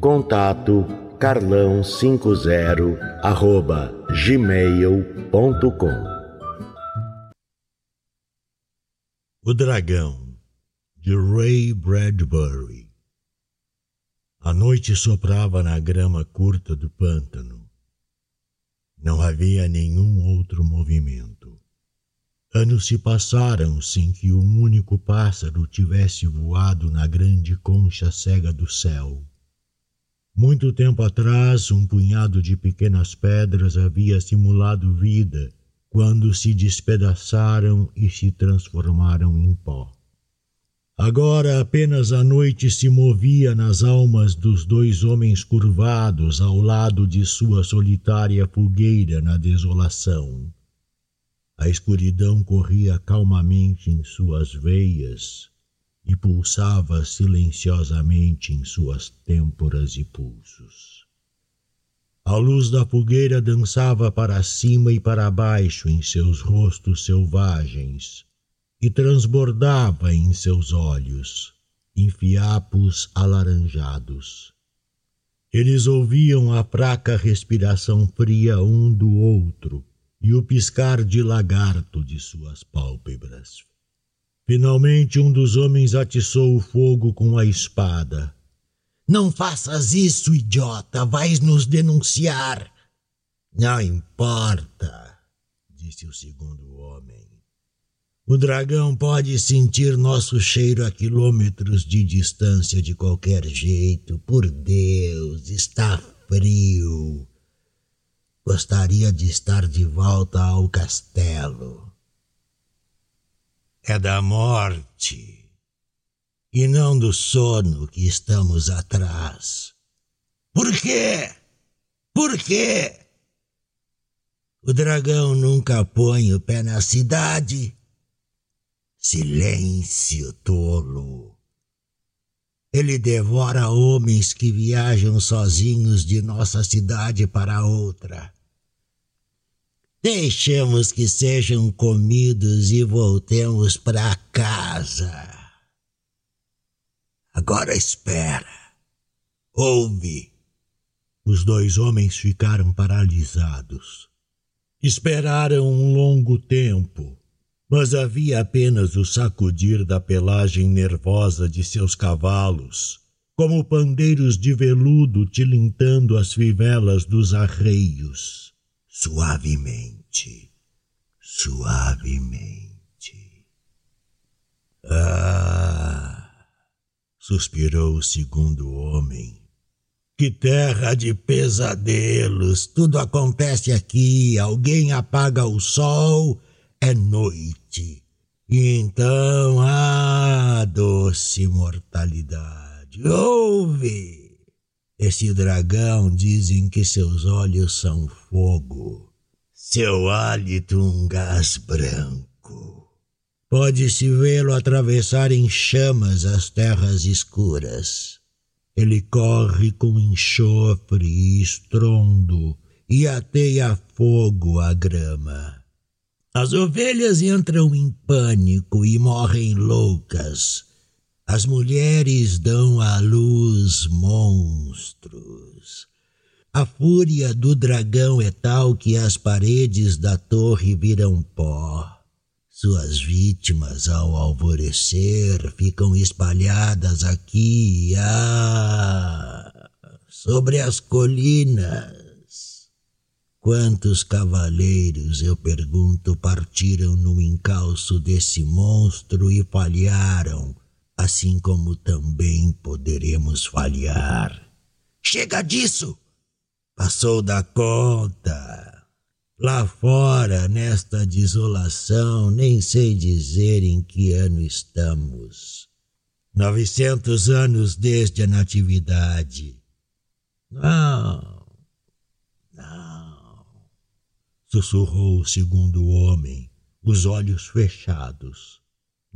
Contato carlão50 arroba gmail.com O Dragão, de Ray Bradbury. A noite soprava na grama curta do pântano. Não havia nenhum outro movimento. Anos se passaram sem que um único pássaro tivesse voado na grande concha cega do céu. Muito tempo atrás, um punhado de pequenas pedras havia simulado vida quando se despedaçaram e se transformaram em pó. Agora apenas a noite se movia nas almas dos dois homens curvados ao lado de sua solitária fogueira na desolação. A escuridão corria calmamente em suas veias e pulsava silenciosamente em suas têmporas e pulsos. A luz da fogueira dançava para cima e para baixo em seus rostos selvagens e transbordava em seus olhos, em fiapos alaranjados. Eles ouviam a fraca respiração fria um do outro e o piscar de lagarto de suas pálpebras. Finalmente um dos homens atiçou o fogo com a espada. Não faças isso, idiota, vais nos denunciar. Não importa, disse o segundo homem. O dragão pode sentir nosso cheiro a quilômetros de distância de qualquer jeito. Por Deus, está frio. Gostaria de estar de volta ao castelo é da morte e não do sono que estamos atrás. Por quê? Por quê? O dragão nunca põe o pé na cidade. Silêncio, tolo. Ele devora homens que viajam sozinhos de nossa cidade para outra. Deixemos que sejam comidos e voltemos para casa. Agora espera. Ouve. Os dois homens ficaram paralisados. Esperaram um longo tempo, mas havia apenas o sacudir da pelagem nervosa de seus cavalos, como pandeiros de veludo tilintando as fivelas dos arreios suavemente, suavemente. Ah! suspirou o segundo homem. Que terra de pesadelos! Tudo acontece aqui. Alguém apaga o sol, é noite. Então, ah, doce mortalidade! Ouve! Esse dragão dizem que seus olhos são fogo, seu hálito um gás branco. Pode-se vê-lo atravessar em chamas as terras escuras. Ele corre com enxofre e estrondo e ateia fogo à grama. As ovelhas entram em pânico e morrem loucas as mulheres dão à luz monstros. A fúria do dragão é tal que as paredes da torre viram pó. Suas vítimas, ao alvorecer, ficam espalhadas aqui, ah, sobre as colinas. Quantos cavaleiros, eu pergunto, partiram no encalço desse monstro e falharam, assim como também poderemos falhar. Chega disso! Passou da conta. Lá fora, nesta desolação, nem sei dizer em que ano estamos. Novecentos anos desde a natividade. Não, não, sussurrou o segundo homem, os olhos fechados.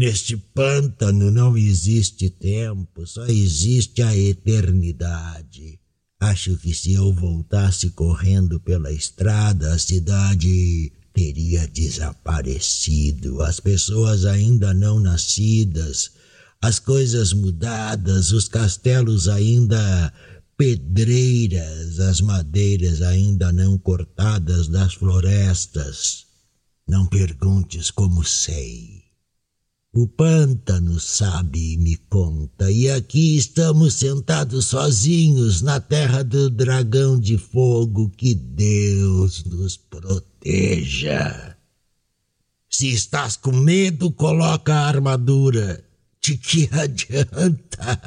Neste pântano não existe tempo, só existe a eternidade. Acho que se eu voltasse correndo pela estrada, a cidade teria desaparecido, as pessoas ainda não nascidas, as coisas mudadas, os castelos ainda pedreiras, as madeiras ainda não cortadas das florestas. Não perguntes como sei. O pântano sabe e me conta, e aqui estamos sentados sozinhos na terra do dragão de fogo. Que Deus nos proteja. Se estás com medo, coloca a armadura. De que adianta?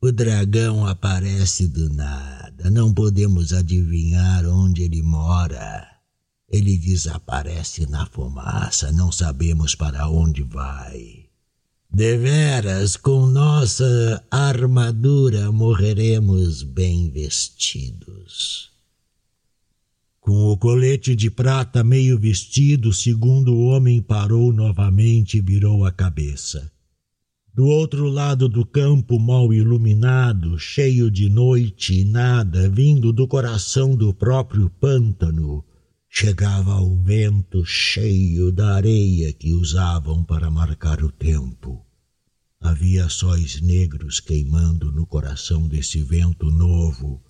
o dragão aparece do nada. Não podemos adivinhar onde ele mora. Ele desaparece na fumaça, não sabemos para onde vai. Deveras, com nossa armadura morreremos bem vestidos. Com o colete de prata meio vestido, o segundo homem parou novamente e virou a cabeça. Do outro lado do campo mal iluminado, cheio de noite e nada, vindo do coração do próprio pântano, chegava o vento cheio da areia que usavam para marcar o tempo. Havia sóis negros queimando no coração desse vento novo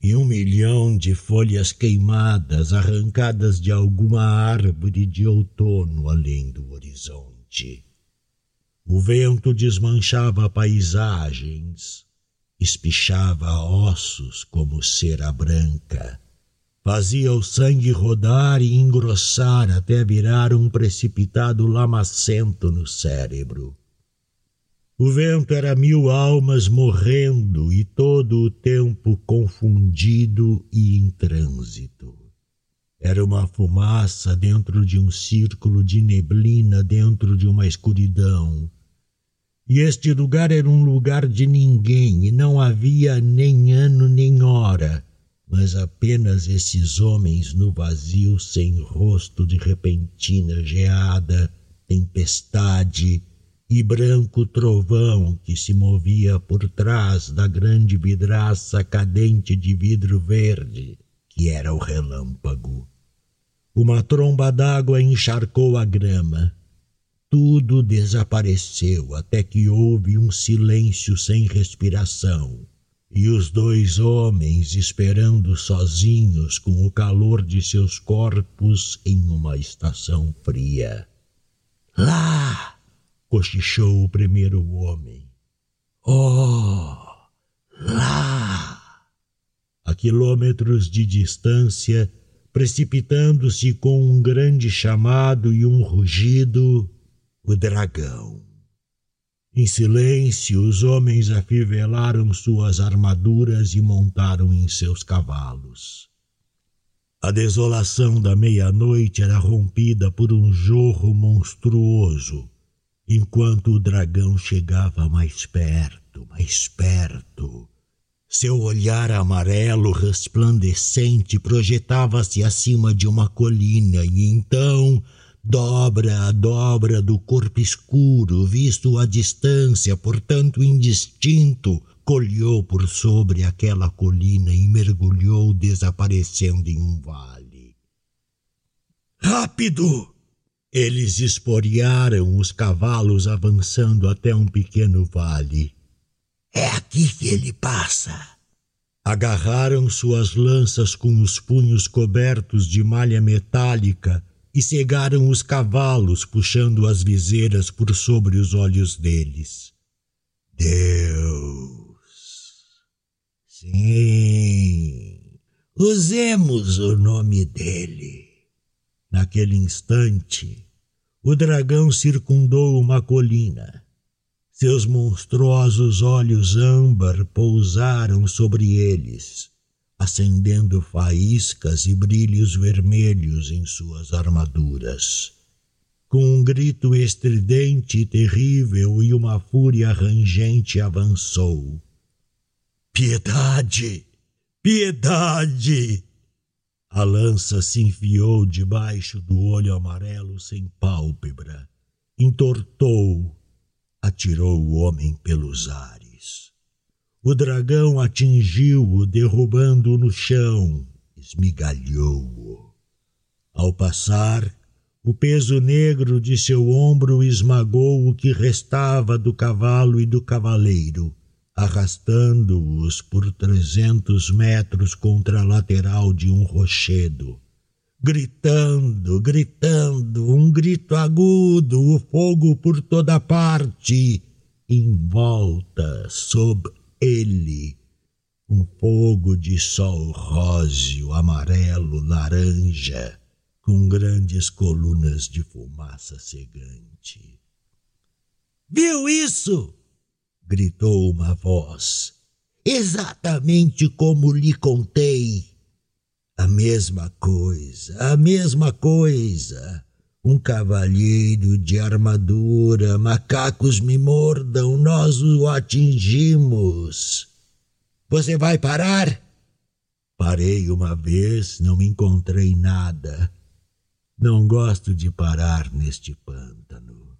e um milhão de folhas queimadas arrancadas de alguma árvore de outono além do horizonte. O vento desmanchava paisagens, espichava ossos como cera branca Fazia o sangue rodar e engrossar até virar um precipitado lamacento no cérebro. O vento era mil almas morrendo e todo o tempo confundido e em trânsito. Era uma fumaça dentro de um círculo de neblina dentro de uma escuridão. E este lugar era um lugar de ninguém e não havia nem ano nem hora mas apenas esses homens no vazio sem rosto de repentina geada, tempestade e branco trovão que se movia por trás da grande vidraça cadente de vidro verde, que era o relâmpago. Uma tromba d'água encharcou a grama. Tudo desapareceu até que houve um silêncio sem respiração e os dois homens esperando sozinhos com o calor de seus corpos em uma estação fria. Lá! cochichou o primeiro homem. Oh! Lá! A quilômetros de distância, precipitando-se com um grande chamado e um rugido, o dragão. Em silêncio, os homens afivelaram suas armaduras e montaram em seus cavalos. A desolação da meia-noite era rompida por um jorro monstruoso, enquanto o dragão chegava mais perto, mais perto. Seu olhar amarelo resplandecente projetava-se acima de uma colina e então dobra a dobra do corpo escuro, visto à distância, portanto indistinto, colheu por sobre aquela colina e mergulhou, desaparecendo em um vale. Rápido! Eles esporearam os cavalos avançando até um pequeno vale. É aqui que ele passa. Agarraram suas lanças com os punhos cobertos de malha metálica e cegaram os cavalos, puxando as viseiras por sobre os olhos deles. Deus! Sim, Usemos o nome dele. Naquele instante, o dragão circundou uma colina. Seus monstruosos olhos âmbar pousaram sobre eles, acendendo faíscas e brilhos vermelhos em suas armaduras. Com um grito estridente e terrível e uma fúria rangente avançou. Piedade! Piedade! A lança se enfiou debaixo do olho amarelo sem pálpebra, entortou, atirou o homem pelos ares. O dragão atingiu-o, derrubando-o no chão, esmigalhou-o. Ao passar, o peso negro de seu ombro esmagou o que restava do cavalo e do cavaleiro arrastando-os por trezentos metros contra a lateral de um rochedo. Gritando, gritando, um grito agudo, o fogo por toda parte, em volta, sob ele, um fogo de sol róseo, amarelo, laranja, com grandes colunas de fumaça cegante. Viu isso? gritou uma voz. Exatamente como lhe contei. A mesma coisa, a mesma coisa. Um cavalheiro de armadura, macacos me mordam, nós o atingimos. Você vai parar? Parei uma vez, não encontrei nada. Não gosto de parar neste pântano.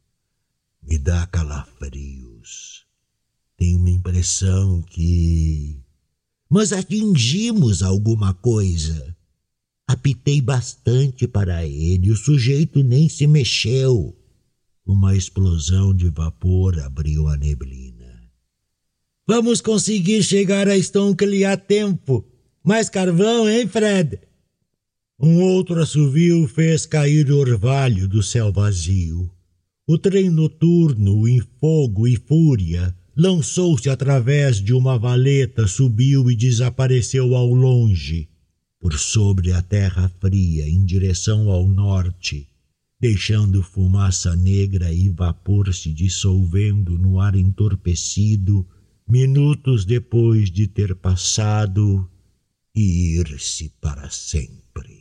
Me dá calafrios. Tenho uma impressão que. Mas atingimos alguma coisa. Apitei bastante para ele, o sujeito nem se mexeu. Uma explosão de vapor abriu a neblina. Vamos conseguir chegar a Stonkley a tempo. Mais carvão, hein, Fred? Um outro assovio fez cair o orvalho do céu vazio. O trem noturno, em fogo e fúria, lançou-se através de uma valeta, subiu e desapareceu ao longe, por sobre a terra fria, em direção ao norte, deixando fumaça negra e vapor se dissolvendo no ar entorpecido, minutos depois de ter passado e ir-se para sempre.